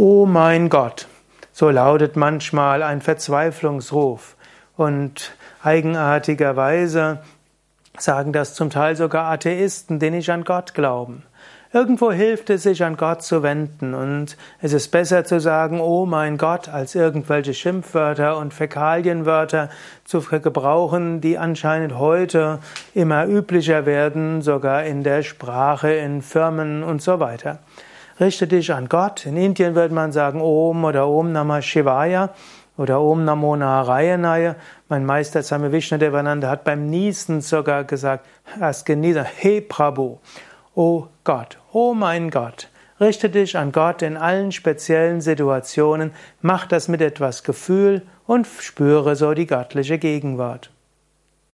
Oh mein Gott, so lautet manchmal ein Verzweiflungsruf. Und eigenartigerweise sagen das zum Teil sogar Atheisten, die nicht an Gott glauben. Irgendwo hilft es, sich an Gott zu wenden und es ist besser zu sagen, oh mein Gott, als irgendwelche Schimpfwörter und Fäkalienwörter zu gebrauchen, die anscheinend heute immer üblicher werden, sogar in der Sprache, in Firmen und so weiter. Richte dich an Gott. In Indien würde man sagen Om oder Om Namah Shivaya oder Om Namo Narayanaya. Mein Meister Swami Vishnadevananda hat beim Niesen sogar gesagt, erst genießen, He Prabhu, oh Gott, oh mein Gott. Richte dich an Gott in allen speziellen Situationen, mach das mit etwas Gefühl und spüre so die göttliche Gegenwart.